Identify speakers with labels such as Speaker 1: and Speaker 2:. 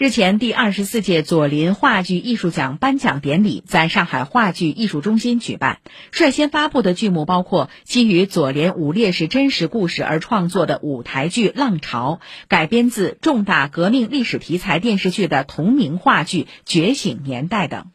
Speaker 1: 日前，第二十四届左邻话剧艺术奖颁奖典礼在上海话剧艺术中心举办，率先发布的剧目包括基于左邻五烈士真实故事而创作的舞台剧浪潮、改编自重大革命历史题材电视剧的同名话剧觉醒年代等。